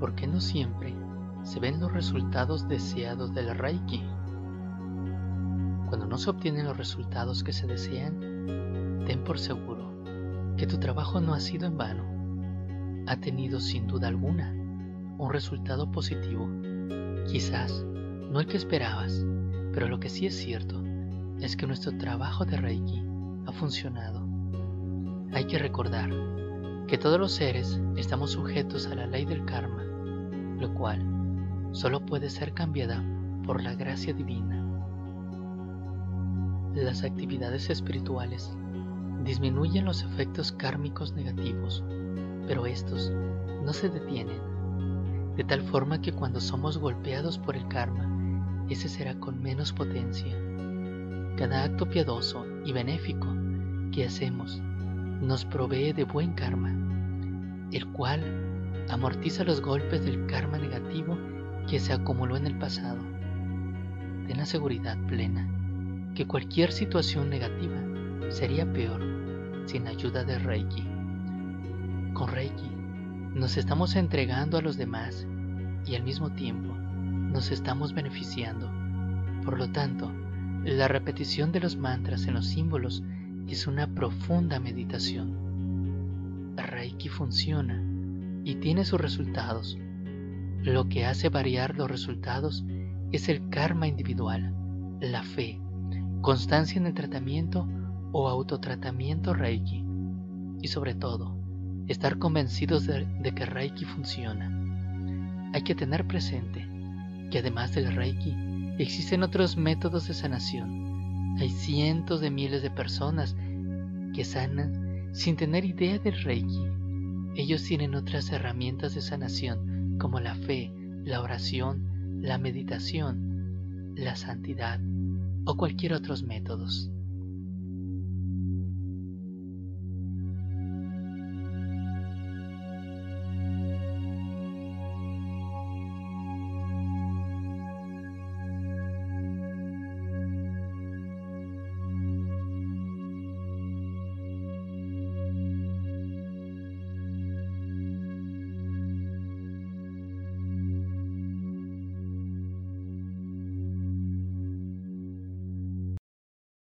¿Por qué no siempre se ven los resultados deseados del Reiki? Cuando no se obtienen los resultados que se desean, ten por seguro que tu trabajo no ha sido en vano. Ha tenido sin duda alguna un resultado positivo. Quizás no el que esperabas, pero lo que sí es cierto es que nuestro trabajo de Reiki ha funcionado. Hay que recordar que todos los seres estamos sujetos a la ley del karma, lo cual solo puede ser cambiada por la gracia divina. Las actividades espirituales disminuyen los efectos kármicos negativos, pero estos no se detienen, de tal forma que cuando somos golpeados por el karma, ese será con menos potencia. Cada acto piadoso y benéfico que hacemos nos provee de buen karma, el cual amortiza los golpes del karma negativo que se acumuló en el pasado. Ten la seguridad plena que cualquier situación negativa sería peor sin ayuda de Reiki. Con Reiki nos estamos entregando a los demás y al mismo tiempo nos estamos beneficiando. Por lo tanto, la repetición de los mantras en los símbolos es una profunda meditación. Reiki funciona y tiene sus resultados. Lo que hace variar los resultados es el karma individual, la fe, constancia en el tratamiento o autotratamiento Reiki y sobre todo, estar convencidos de, de, que Reiki funciona. Hay que tener presente que además del Reiki existen otros métodos de sanación hay cientos de miles de personas que sanan sin tener idea del Reiki. Ellos tienen otras herramientas de sanación como la fe, la oración, la meditación, la santidad o cualquier otros métodos.